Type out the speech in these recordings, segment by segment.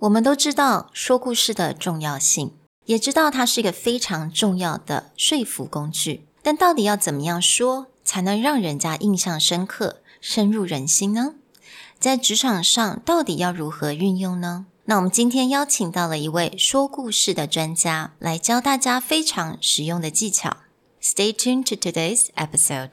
我们都知道说故事的重要性，也知道它是一个非常重要的说服工具。但到底要怎么样说，才能让人家印象深刻、深入人心呢？在职场上，到底要如何运用呢？那我们今天邀请到了一位说故事的专家，来教大家非常实用的技巧。Stay tuned to today's episode.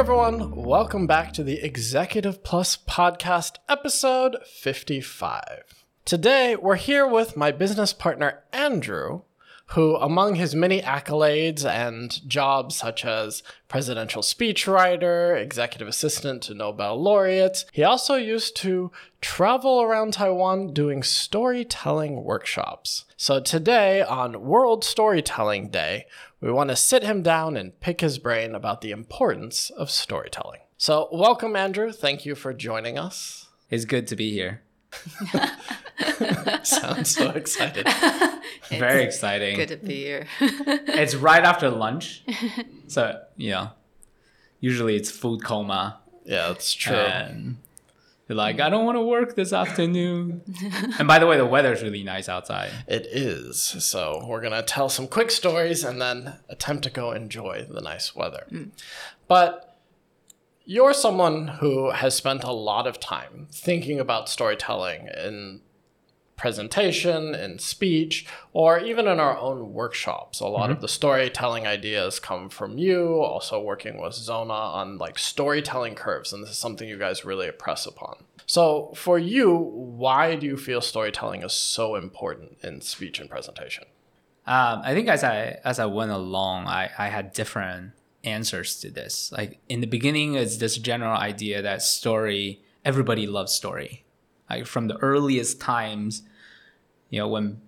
Everyone, welcome back to the Executive Plus podcast, episode 55. Today, we're here with my business partner, Andrew, who, among his many accolades and jobs such as presidential speechwriter, executive assistant to Nobel laureates, he also used to travel around Taiwan doing storytelling workshops. So today, on World Storytelling Day, we want to sit him down and pick his brain about the importance of storytelling. So, welcome, Andrew. Thank you for joining us. It's good to be here. Sounds so excited. Very exciting. Good to be here. it's right after lunch. So, yeah. usually it's food coma. Yeah, that's true. And you're like, I don't want to work this afternoon. and by the way, the weather's really nice outside. It is. So we're going to tell some quick stories and then attempt to go enjoy the nice weather. Mm. But you're someone who has spent a lot of time thinking about storytelling in presentation, in speech, or even in our own workshops. A lot of the storytelling ideas come from you, also working with Zona on like storytelling curves, and this is something you guys really press upon. So, for you, why do you feel storytelling is so important in speech and presentation? Um, I think as I as I went along, I, I had different answers to this. Like in the beginning, it's this general idea that story everybody loves story. Like from the earliest times, you know, when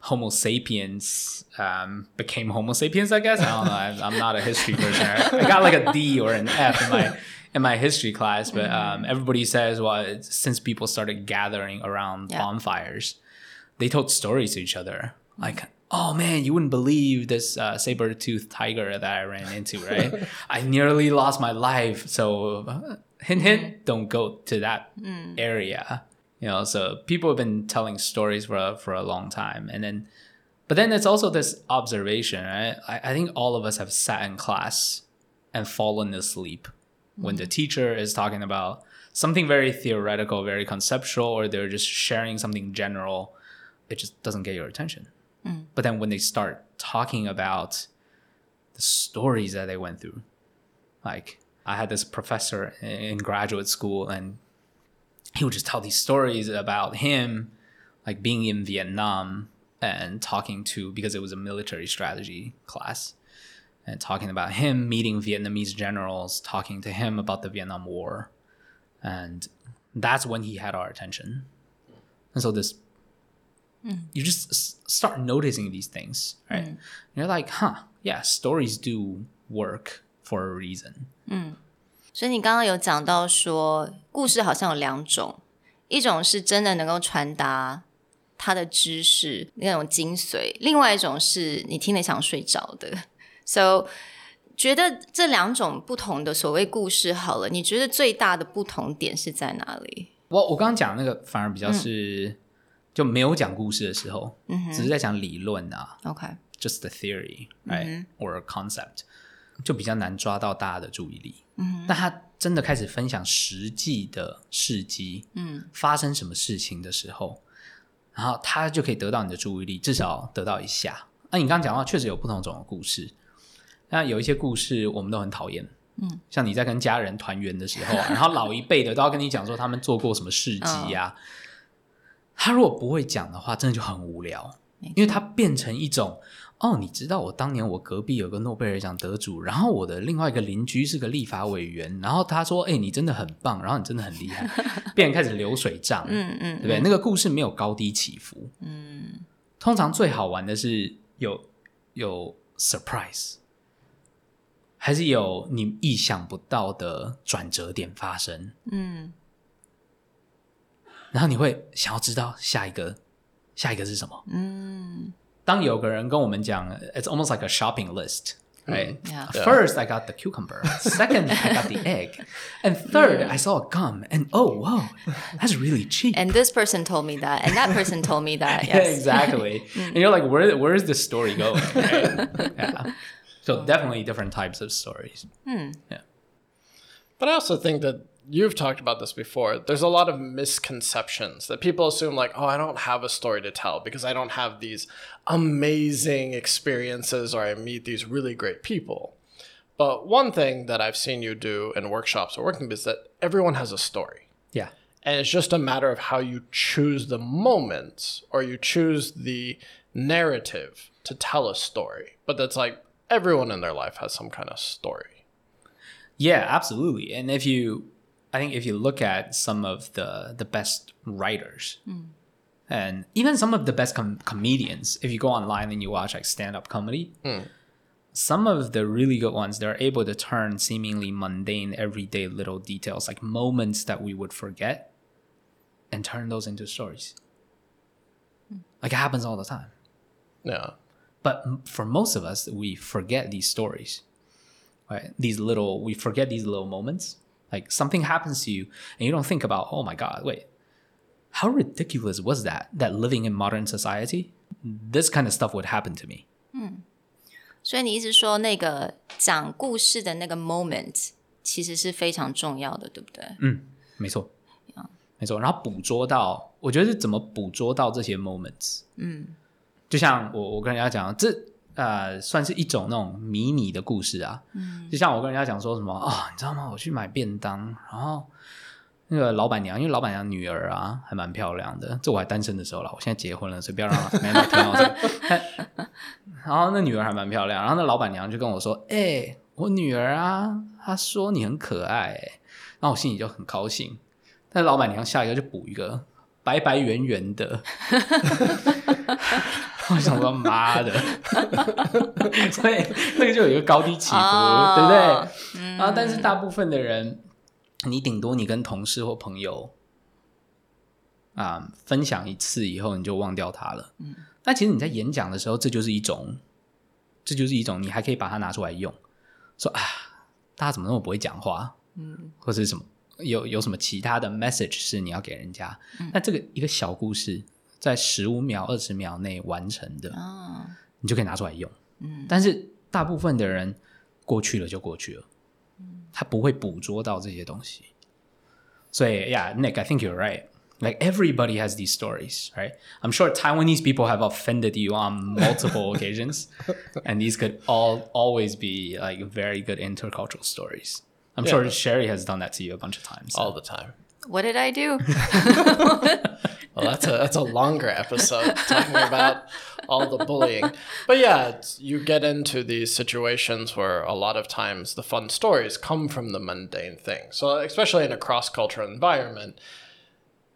Homo sapiens um, became Homo sapiens, I guess. I don't know. I, I'm not a history person. I got like a D or an F in my in my history class, but um, everybody says, well, it's, since people started gathering around Yeah. bonfires, they told stories to each other. Like, oh man, you wouldn't believe this uh, saber toothed tiger that I ran into, right? I nearly lost my life. So, uh, hint, hint, don't go to that area. You know, so people have been telling stories for a, for a long time, and then, but then it's also this observation, right? I, I think all of us have sat in class and fallen asleep when the teacher is talking about something very theoretical, very conceptual, or they're just sharing something general. It just doesn't get your attention. Mm. But then when they start talking about the stories that they went through, like I had this professor in graduate school, and he would just tell these stories about him, like being in Vietnam and talking to because it was a military strategy class, and talking about him meeting Vietnamese generals, talking to him about the Vietnam War, and that's when he had our attention. And so this you just s- start noticing these things, right? And you're like, huh, yeah, stories do work for a reason. 所以你刚刚有讲到说，故事好像有两种，一种是真的能够传达它的知识那种精髓，另外一种是你听了想睡着的。So，觉得这两种不同的所谓故事，好了，你觉得最大的不同点是在哪里？我我刚刚讲那个反而比较是、 就没有讲故事的时候，只是在讲理论啊 OK，，just the theory right、or a concept，就比较难抓到大家的注意力。嗯，但他真的开始分享实际的事迹，嗯，发生什么事情的时候，然后他就可以得到你的注意力，至少得到一下。那你刚刚讲到，确实有不同种的故事。那有一些故事我们都很讨厌，嗯，像你在跟家人团圆的时候啊，然后老一辈的都要跟你讲说他们做过什么事迹呀、他如果不会讲的话，真的就很无聊，因为他变成一种哦，你知道我当年我隔壁有个诺贝尔奖得主，然后我的另外一个邻居是个立法委员，然后他说，哎、你真的很棒，然后你真的很厉害，变成开始流水账，嗯嗯。对不对？那个故事没有高低起伏，嗯，通常最好玩的是有有 surprise，还是有你意想不到的转折点发生，嗯然后你会想要知道下一个下一个是什么。嗯当有个人跟我们讲，it's almost like a shopping list。Right. Yeah. First, I got the cucumber. Second, I got the egg. And third, I saw a gum. And oh, whoa, that's really cheap. And this person told me that, and that person told me that. Yeah, Yes. exactly. and you're like, where where is this story going? Right? yeah. So definitely different types of stories. But I also think that you've talked about this before. There's a lot of misconceptions that people assume, like, oh, I don't have a story to tell because I don't have these amazing experiences or I meet these really great people. But one thing that I've seen you do in workshops or working is that everyone has a story. Yeah. And it's just a matter of how you choose the moments or you choose the narrative to tell a story. But that's like everyone in their life has some kind of story. Yeah, absolutely. And if you, I think if you look at some of the the best writers, hmm. and even some of the best com- comedians, if you go online and you watch like stand up comedy, hmm. some of the really good ones, they're able to turn seemingly mundane, everyday little details, like moments that we would forget, and turn those into stories. Hmm. Like it happens all the time. Yeah. But for most of us, we forget these stories, right? These little, we forget these little moments. Like something happens to you, and you don't think about, oh my God, wait, how ridiculous was that? That living in modern society, this kind of stuff would happen to me. 所以你意思说，那个讲故事的那个 moment 其实是非常重要的，对不对？没错，没错。然后捕捉到，我觉得是怎么捕捉到这些 moments。嗯，就像我我跟人家讲，这 呃算是一种那种迷你的故事啊。嗯，就像我跟人家讲说什么啊、你知道吗？我去买便当，然后那个老板娘，因为老板娘女儿啊还蛮漂亮的，这我还单身的时候了，我现在结婚了，所以不要让 没有听到这个。然后那女儿还蛮漂亮，然后那老板娘就跟我说：“哎、我女儿啊，她说你很可爱、欸。”然后我心里就很高兴。但老板娘下一个就补一个白白圆圆的，我想说妈的，所以那个就有一个高低起伏，哦。对不对？然后但是大部分的人，你顶多你跟同事或朋友啊、分享一次以后，你就忘掉它了。嗯，那其实你在演讲的时候，这就是一种，这就是一种，你还可以把它拿出来用，说啊，大家怎么那么不会讲话？嗯，或者是什么有有什么其他的 message 是你要给人家？那这个一个小故事，在十五秒、二十秒内完成的，哦，你就可以拿出来用。嗯，但是大部分的人过去了就过去了，他不会捕捉到这些东西。所以，Yeah，Nick，I think you're right. Like everybody has these stories, right? I'm sure Taiwanese people have offended you on multiple occasions, and these could all always be like very good intercultural stories. I'm sure Sherry has done that to you a bunch of times. All the time. What did I do? Well, that's a that's a longer episode talking about all the bullying. But yeah, it's, you get into these situations where a lot of times the fun stories come from the mundane things. So especially in a cross cultural environment,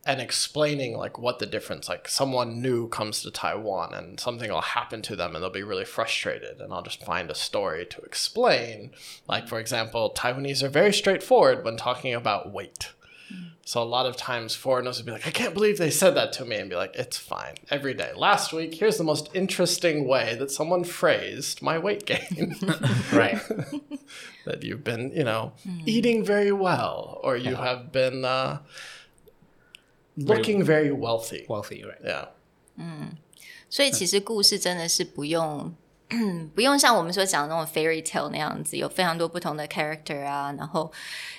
and explaining like what the difference like someone new comes to Taiwan and something will happen to them and they'll be really frustrated and I'll just find a story to explain. Like for example, Taiwanese are very straightforward when talking about weight. So a lot of times foreigners would be like, I can't believe they said that to me, and be like, it's fine. Every day. Last week, here's the most interesting way that someone phrased my weight gain. right. that you've been, you know, eating very well, or you have been uh, looking very wealthy. Wealthy, right? Yeah. 嗯所以其实故事真的是不用嗯，不用像我们所讲的那种 fairy tale 那样子，有非常多不同的 character 啊，然后，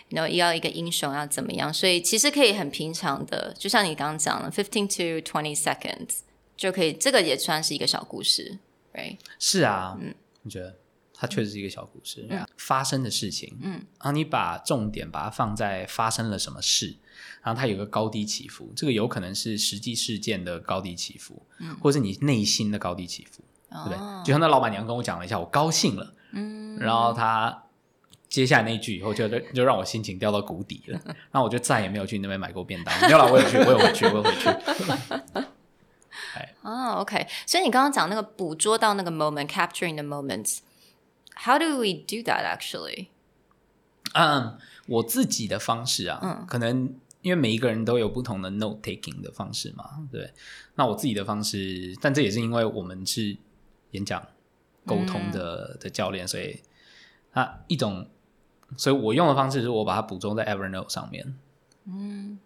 然后要一个英雄要怎么样，所以其实可以很平常的，就像你刚刚讲的，fifteen to twenty seconds 就可以，这个也算是一个小故事，right？是啊，嗯，你觉得它确实是一个小故事，发生的事情，嗯，然后你把重点把它放在发生了什么事，然后它有个高低起伏，这个有可能是实际事件的高低起伏，嗯，或者是你内心的高低起伏。对不对？就像那老板娘跟我讲了一下，我高兴了，嗯，然后他接下来那句以后，就就让我心情掉到谷底了，然后我就再也没有去那边买过便当。没有了，我有去，我有回去，我有回去。哎，哦，OK，所以你刚刚讲那个捕捉到那个 moment，capturing the moments，how do we do that actually？嗯，我自己的方式啊，嗯，可能因为每一个人都有不同的 note taking 的方式嘛，对。那我自己的方式，但这也是因为我们是。演讲、沟通的的教练，所以啊，一种，所以我用的方式是我把它补充在 Evernote 上面。嗯，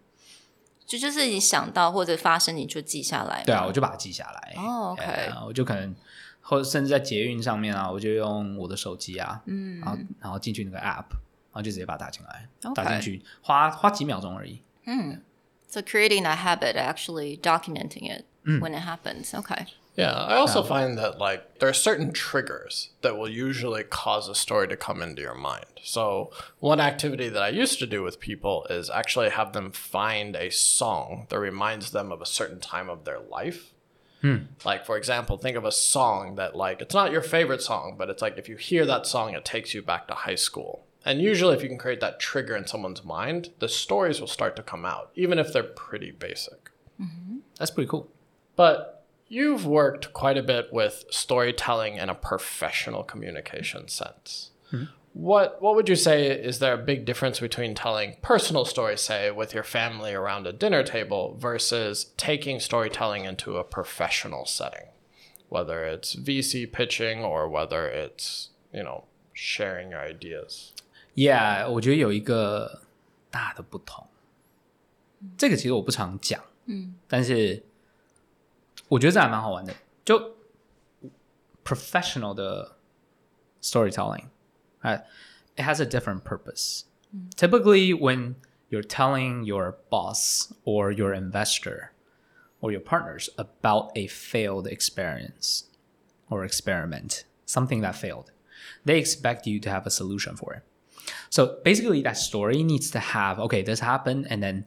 就就是你想到或者发生，你就记下来。对啊，我就把它记下来。哦，OK，我就可能或者甚至在捷运上面啊，我就用我的手机啊，嗯，然后然后进去那个 App，然后就直接把它打进来，打进去，花花几秒钟而已。嗯，So creating a habit, actually documenting it when it happens. Okay. Yeah, I also find that like there are certain triggers that will usually cause a story to come into your mind. So, one activity that I used to do with people is actually have them find a song that reminds them of a certain time of their life. Hmm. Like for example, think of a song that like it's not your favorite song, but it's like if you hear that song it takes you back to high school. And usually if you can create that trigger in someone's mind, the stories will start to come out, even if they're pretty basic. Mm-hmm. That's pretty cool. But You've worked quite a bit with storytelling in a professional communication sense. Mm-hmm. What what would you say is there a big difference between telling personal stories, say, with your family around a dinner table, versus taking storytelling into a professional setting, whether it's VC pitching or whether it's you know sharing your ideas? Yeah，我觉得有一个大的不同。这个其实我不常讲，嗯，但是我觉得这还蛮好玩的，就 professional 的 storytelling， 哎，it has a different purpose. Typically, when you're telling your boss or your investor or your partners about a failed experience or experiment, something that failed, they expect you to have a solution for it. So basically, that story needs to have okay, this happened, and then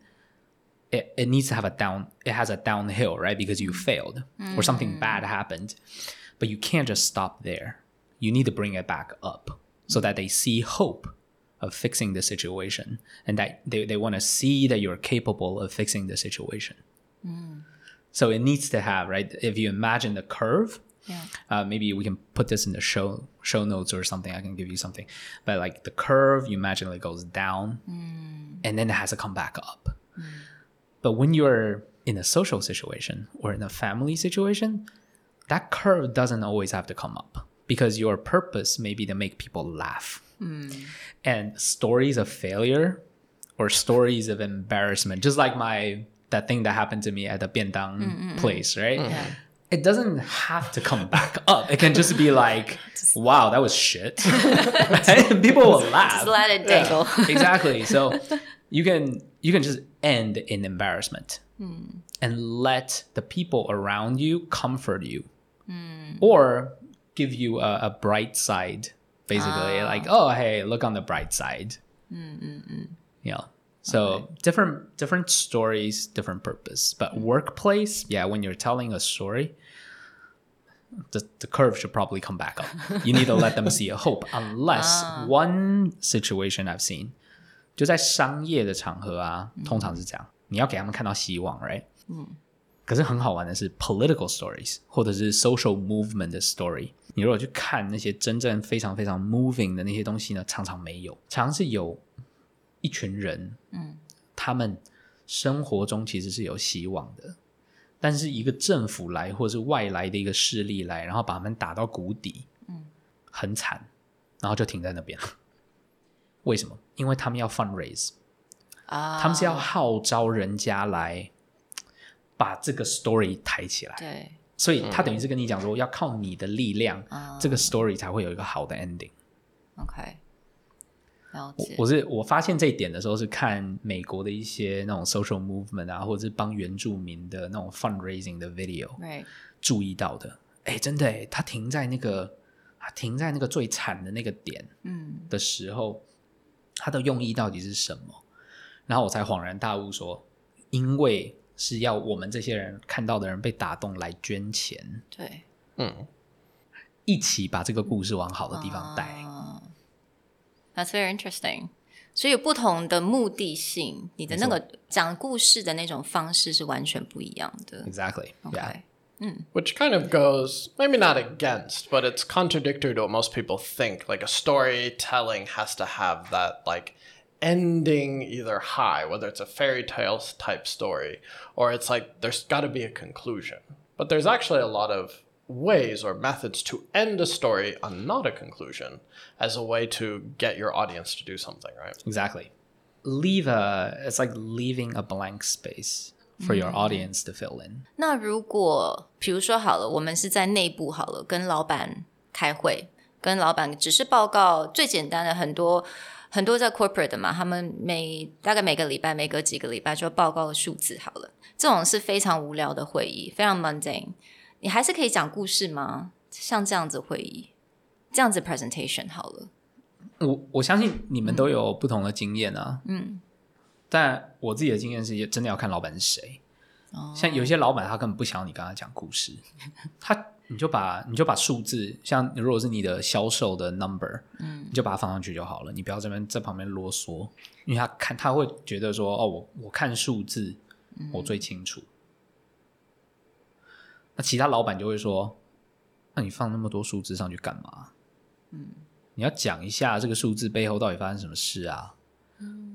it, it needs to have a down it has a downhill right because you failed mm. or something bad happened but you can't just stop there you need to bring it back up so that they see hope of fixing the situation and that they, they want to see that you're capable of fixing the situation mm. so it needs to have right if you imagine the curve yeah. Uh, maybe we can put this in the show show notes or something. I can give you something, but like the curve, you imagine it goes down, mm. and then it has to come back up. Mm. But when you're in a social situation or in a family situation, that curve doesn't always have to come up because your purpose may be to make people laugh. Mm. And stories of failure or stories of embarrassment, just like my that thing that happened to me at the Biendang mm-hmm. place, right? Yeah. It doesn't have to come back up. It can just be like, wow, that was shit. People will laugh. Just let it dangle. Yeah, exactly. So you can you can just end in embarrassment mm. and let the people around you comfort you mm. or give you a, a bright side basically ah. like oh hey look on the bright side mm yeah so okay. different different stories different purpose but workplace yeah when you're telling a story the, the curve should probably come back up you need to let them see a hope unless ah. one situation i've seen 就在商业的场合啊，通常是这样，你要给他们看到希望，right？嗯。 可是很好玩的是，political stories 或者是 social movement 的 story，你如果去看那些真正非常非常 moving 的那些东西呢，常常没有，常常是有一群人，嗯，他们生活中其实是有希望的，但是一个政府来或者是外来的一个势力来，然后把他们打到谷底，嗯，很惨，然后就停在那边。了。为什么？因为他们要 fundraise 啊，他们是要号召人家来把这个 story 抬起来。对，所以他等于是跟你讲说，要靠你的力量，啊这个 story 才会有一个好的 ending。OK，了解。我我是我发现这一点的时候，是看美国的一些那种 social movement 啊，或者是帮原住民的那种 fundraising 的 video right，注意到的。哎，真的哎，他停在那个他停在那个最惨的那个点嗯的时候，他的用意到底是什么？然后我才恍然大悟说，因为是要我们这些人看到的人被打动来捐钱，对，嗯，一起把这个故事往好的地方带。啊 That's very interesting。所以不同的目的性，你的那个讲故事的那种方式是完全不一样的。Exactly. Yeah. OK，Which kind of goes, maybe not against, but it's contradictory to what most people think. Like a storytelling has to have that, like, ending either high, whether it's a fairy tale type story, or it's like there's got to be a conclusion. But there's actually a lot of ways or methods to end a story on not a conclusion as a way to get your audience to do something, right? Exactly. Leave a it's like leaving a blank space for your audience to fill in. 那如果比如说好了，我们是在内部好了，跟老板开会，跟老板只是报告最简单的很多 很多在 corporate 的嘛，他们每大概每个礼拜每隔几个礼拜就报告数字好了，这种是非常无聊的会议，非常 mundane。你还是可以讲故事吗？像这样子会议，这样子 presentation 好了，我我相信你们都有不同的经验啊，嗯，但我自己的经验是真的要看老板是谁。像有些老板他根本不想你跟他讲故事，他你就把你就把数字，像如果是你的销售的 number，嗯，你就把它放上去就好了，你不要这边在旁边啰嗦，因为他看他会觉得说，哦，我我看数字我最清楚。那其他老板就会说，那你放那么多数字上去干嘛？你要讲一下这个数字背后到底发生什么事啊？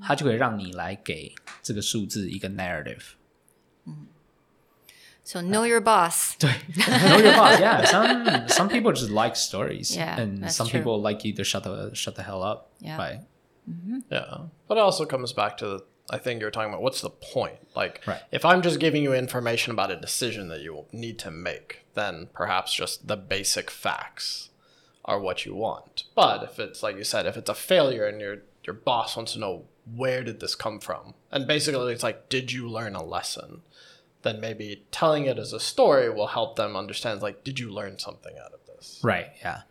他就可以让你来给这个数字一个 narrative。So know your boss. know your boss. Yeah, some some people just like stories, Yeah, and that's some true. people like you to shut the shut the hell up. Yeah. Right. Mm-hmm. Yeah. But it also comes back to, I think you're talking about what's the point? Like, Right. if I'm just giving you information about a decision that you will need to make, then perhaps just the basic facts are what you want. But if it's, like you said, if it's a failure and your, your boss wants to know where did this come from? And basically it's like, did you learn a lesson? Then maybe telling it as a story will help them understand, like, did you learn something out of this? Right. Yeah.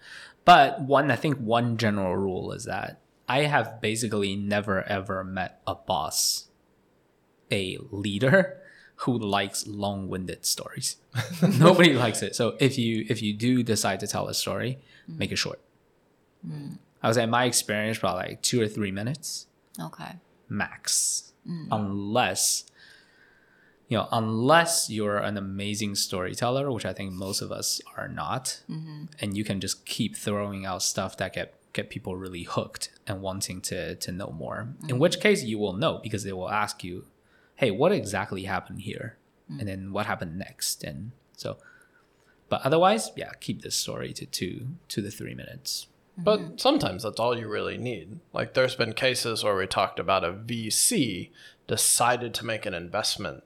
But one, I think one general rule is that I have basically never ever met a boss, a leader who likes long-winded stories. Nobody likes it. So if you if you do decide to tell a story, mm. make it short. Mm. I was say in my experience, probably like two or three minutes OK，max, mm. unless you know, unless you're an amazing storyteller, which I think most of us are not, mm-hmm. and you can just keep throwing out stuff that get get people really hooked and wanting to to know more. In which mm-hmm. case, you will know because they will ask you, "Hey, what exactly happened here?" and mm. then what happened next, and so. But otherwise, yeah, keep this story to two to the three minutes. But mm-hmm. sometimes that's all you really need. Like there's been cases where we talked about a VC decided to make an investment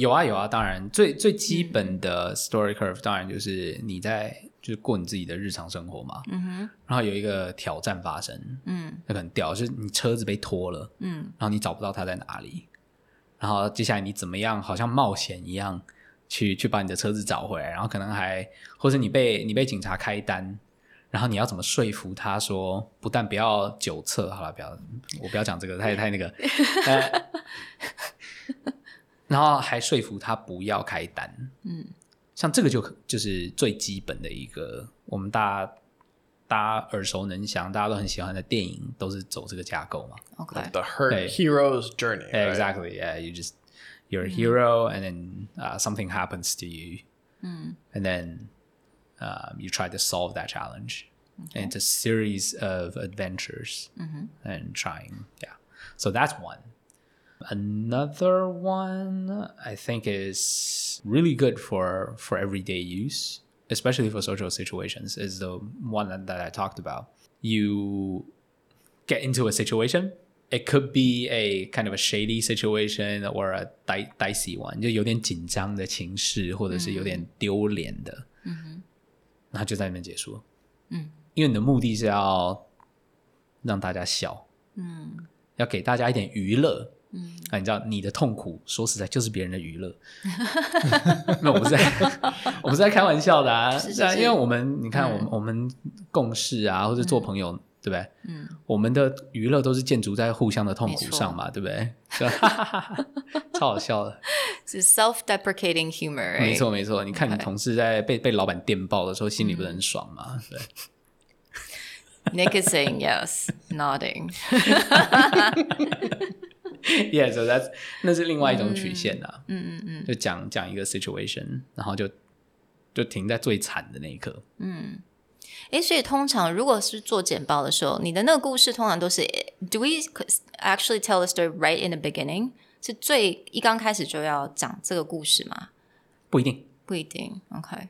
有啊有啊，当然。最最基本的 story curve 当然就是你在就是过你自己的日常生活嘛，嗯哼，然后有一个挑战发生，嗯，那个很屌，就是你车子被拖了，嗯，然后你找不到它在哪里，然后接下来你怎么样，好像冒险一样去去把你的车子找回来，然后可能还或者你被你被警察开单。然后你要怎么说服他说，不但不要酒测，好了，不要，我不要讲这个，太太那个，呃，然后还说服他不要开单。嗯，像这个就就是最基本的一个，我们大家大家耳熟能详，大家都很喜欢的电影，都是走这个架构嘛。 OK， The her- Hey. hero's journey. Yeah, right? exactly. Yeah, you just you're a hero, and then uh, something happens to you, and then um, you try to solve that challenge. And it's a series of adventures and trying. Yeah. So that's one. Another one I think is really good for for everyday use, especially for social situations, is the one that, that I talked about. You get into a situation. It could be a kind of a shady situation or a di- dicey one，就有点紧张的情势，或者是有点丢脸的，嗯然后就在那边结束。嗯，因为你的目的是要让大家笑，嗯，要给大家一点娱乐， 嗯，啊，你知道你的痛苦，说实在就是别人的娱乐。那我不是在，我不是在开玩笑的啊，是啊，因为我们你看，我们、我们共事啊，或者做朋友，对不对？嗯，我们的娱乐都是建筑在互相的痛苦上嘛，对不对？是 吧超好笑的。是 self-deprecating humor，没？错没错，你看你同事在被被老板电爆的时候，心里不是很爽吗？对。Nick is saying yes, nodding. yeah, so that's 那是另外一种曲线啊。嗯嗯嗯，就讲讲一个 situation，然后就就停在最惨的那一刻。诶，所以通常如果是做简报的时候，你的那个故事通常都是 Do we actually tell the story right in the beginning？是最一刚开始就要讲这个故事吗？不一定，不一定。OK，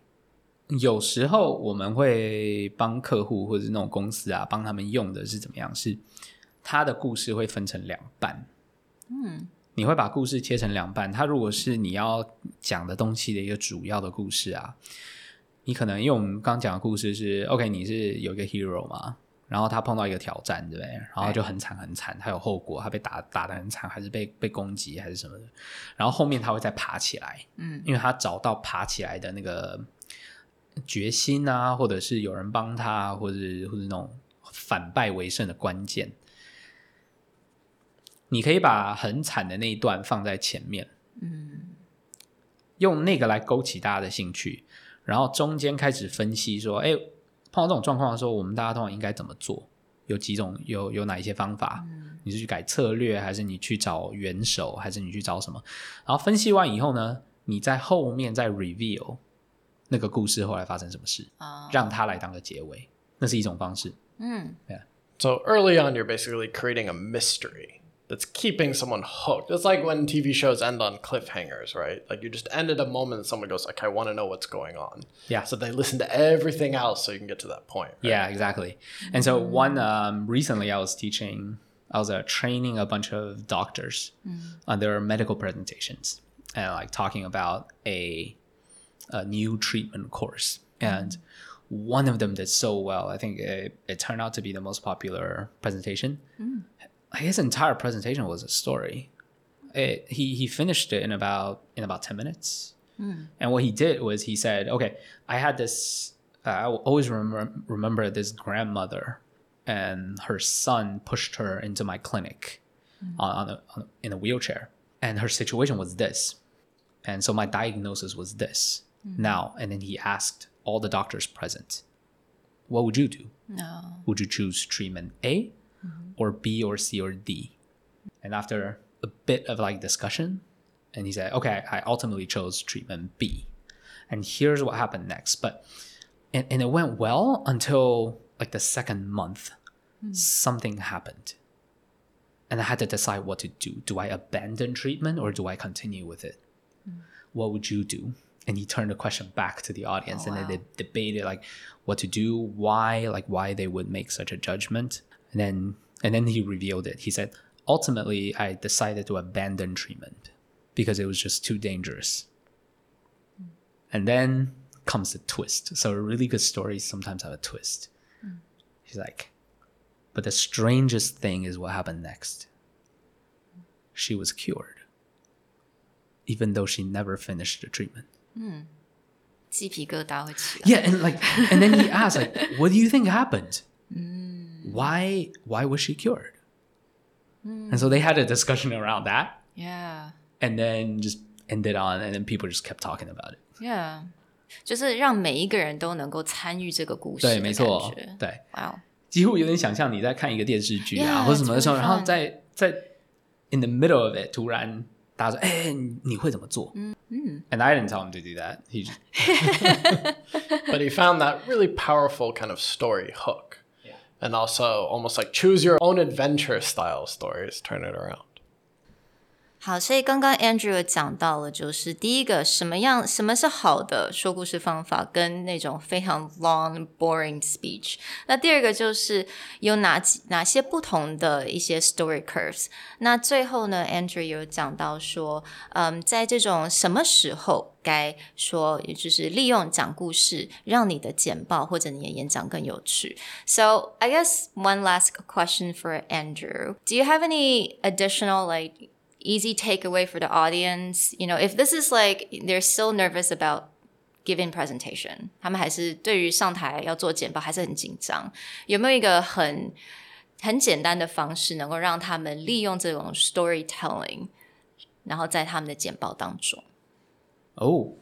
有时候我们会帮客户或者是那种公司啊，帮他们用的是怎么样？是他的故事会分成两半。嗯，你会把故事切成两半。它如果是你要讲的东西的一个主要的故事啊，你可能因为我们刚讲的故事是 OK，你是有一个 hero 嘛，然后他碰到一个挑战，对不对？然后就很惨很惨，他有后果，他被打打的很惨，还是被被攻击还是什么的。然后后面他会再爬起来，嗯，因为他找到爬起来的那个决心啊，或者是有人帮他，或者或者那种反败为胜的关键。你可以把很惨的那一段放在前面，嗯，用那个来勾起大家的兴趣，然后中间开始分析说，哎，碰到这种状况的时候，我们大家通常应该怎么做？有几种，有有哪一些方法？你是去改策略，还是你去找元首，还是你去找什么？然后分析完以后呢，你在后面再 reveal 那个故事后来发生什么事，啊、让它来当个结尾，那是一种方式。嗯 So early on, you're basically creating a mystery that's keeping someone hooked. It's like when TV shows end on cliffhangers, right? Like you just end at a moment and someone goes, like, I want to know what's going on. Yeah. So they listen to everything else so you can get to that point. right? Yeah, exactly. And so one um, recently, I was teaching, I was uh, training a bunch of doctors on their medical presentations and like talking about a a new treatment course. And one of them did so well. I think it, it turned out to be the most popular presentation. His entire presentation was a story. It, he he finished it in about in about ten minutes. Hmm. And what he did was he said, "Okay, I had this. Uh, I will always remember remember this grandmother, and her son pushed her into my clinic hmm. on, on, a, on in a wheelchair, and her situation was this, and so my diagnosis was this. Hmm. Now, and then he asked all the doctors present, what would you do? No. Would you choose treatment A, or B, or C, or D? And after a bit of like discussion, and he said, okay, I ultimately chose treatment B. And here's what happened next. But and, and it went well until like the second month. Hmm. Something happened. And I had to decide what to do. Do I abandon treatment or do I continue with it? Hmm. What would you do? And he turned the question back to the audience oh, and then they debated like what to do, why, like why they would make such a judgment. And then and then he revealed it. He said, ultimately, I decided to abandon treatment because it was just too dangerous. And then comes the twist. So really good stories sometimes have a twist. Mm. He's like, but the strangest thing is what happened next. She was cured, even though she never finished the treatment. Mm. Yeah, and like, and then he asked, like, what do you think happened? Mm Why, why was she cured? And so they had a discussion around that, Yeah, and then just ended on, and then people just kept talking about it. yeah，就是让每一个人都能够参与这个故事的对，没错感觉，对，哇哦，几乎有点想象你在看一个电视剧啊 Yeah, 或者什么的时候， it's really 然后 fun. 在在 in the middle of it 突然 大家说，哎、你你会怎么做？嗯嗯。And I didn't tell him to do that. He just, But he found that really powerful kind of story hook. And also almost like choose your own adventure style stories, turn it around. 好，所以刚刚 Andrew 有讲到了，就是第一个什么样什么是好的说故事方法，跟那种非常 long boring speech。那第二个就是有哪几哪些不同的一些 story curves。那最后呢，Andrew 有讲到说，嗯，在这种什么时候该说，也就是利用讲故事，让你的简报或者你的演讲更有趣。So I guess one last question for Andrew: Do you have any additional like easy takeaway for the audience? You know, if this is like they're still nervous about giving presentation，他们还是对于上台要做简报还是很紧张，有没有一个很很简单的方式，能够让他们利用这种 storytelling，然后在他们的简报当中？哦，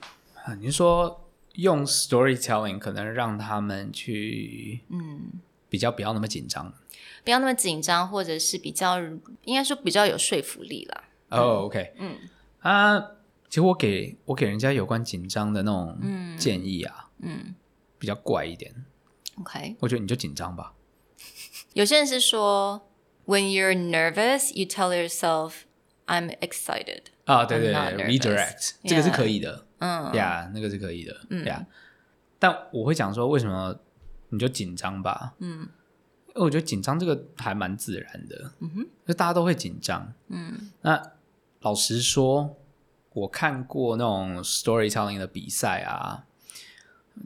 啊你是说用 storytelling 可能让他们去，嗯，比较不要那么紧张。不要那么紧张，或者是比较应该说比较有说服力啦。 哦、o k 嗯。啊，其实我给我给人家有关紧张的那种建议啊，嗯，比较怪一点。OK，我觉得你就紧张吧。有些人是说，When you're nervous, you tell yourself, "I'm excited." 啊，对对对 nervous，redirect 这个是可以的，嗯。呀，那个是可以的，呀。但我会讲说，为什么你就紧张吧？嗯，因为我觉得紧张这个还蛮自然的，嗯哼，就大家都会紧张，嗯。那老实说，我看过那种 storytelling 的比赛啊，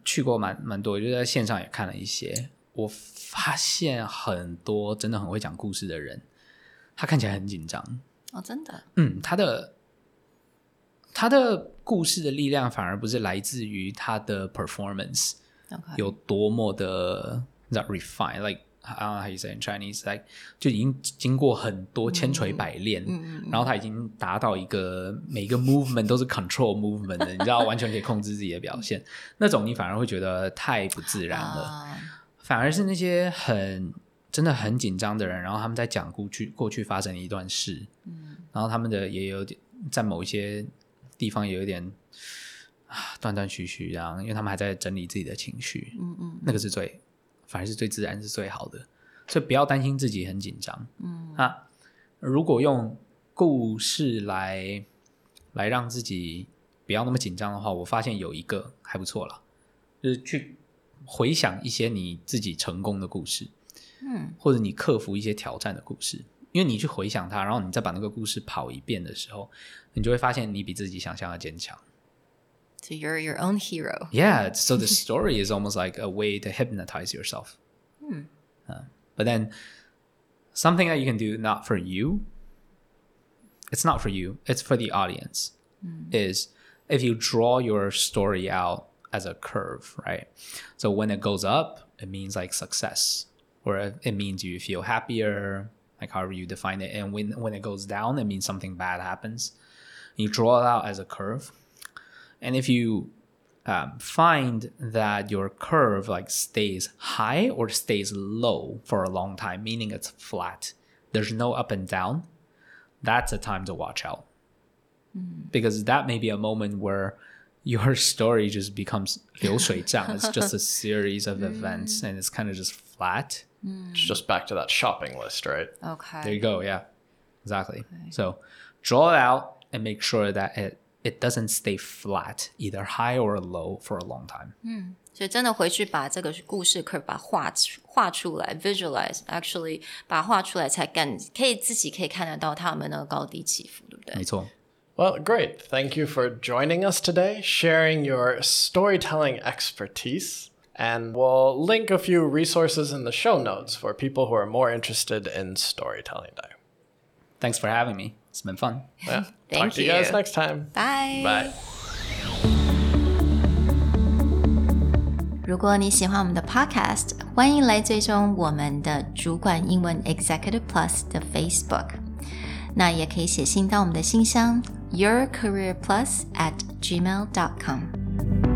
去过蛮蛮多，就在线上也看了一些，我发现很多真的很会讲故事的人，他看起来很紧张，哦，真的，嗯，他的他的故事的力量反而不是来自于他的 performance 有多么的你知道 refine，like I don't know how you say in Chinese，like 就已经经过很多千锤百炼，然后他已经达到一个每个 movement 都是 control movement 的，你知道完全可以控制自己的表现，那种你反而会觉得太不自然了。啊。反而是那些很真的很紧张的人，然后他们在讲过去过去发生的一段事，嗯，然后他们的也有点在某一些地方也有点啊断断续续，然后因为他们还在整理自己的情绪，嗯嗯，那个是最反而是最自然是最好的，所以不要担心自己很紧张，嗯。啊，如果用故事来来让自己不要那么紧张的话，我发现有一个还不错了，就是去回想一些你自己成功的故事，嗯，或者你克服一些挑战的故事，因为你去回想它，然后你再把那个故事跑一遍的时候，你就会发现你比自己想象的坚强。So you're your own hero. Yeah, so the story is almost like a way to hypnotize yourself. Uh, but then something that you can do not for you, it's not for you, it's for the audience, is if you draw your story out as a curve, right? So when it goes up, it means like success, or it means you feel happier, like however you define it. And when, when it goes down, it means something bad happens. You draw it out as a curve. And if you um, find that your curve like stays high or stays low for a long time, meaning it's flat, there's no up and down, that's a time to watch out. Because that may be a moment where your story just becomes 流水账. It's just a series of events and it's kind of just flat. It's just back to that shopping list, right? There OK， you go. Yeah, exactly. So draw it out and make sure that it it doesn't stay flat, either high or low, for a long time. 所以真的回去把这个故事 curve 把它画出画出来，visualize，actually 把它画出来才感可以自己可以看得到他们那个高低起伏，对不对？没错。 Well, great. Thank you for joining us today, sharing your storytelling expertise. And we'll link a few resources in the show notes for people who are more interested in storytelling. Day. Thanks for having me. It's been fun. Yeah. Thank Talk to you guys you. next time. Bye。 Bye. 如果你喜欢我们的 Podcast，欢迎来追踪我们的主管英文 Executive Plus 的 Facebook。那也可以写信到我们的信箱 yourcareerplus at gmail dot com。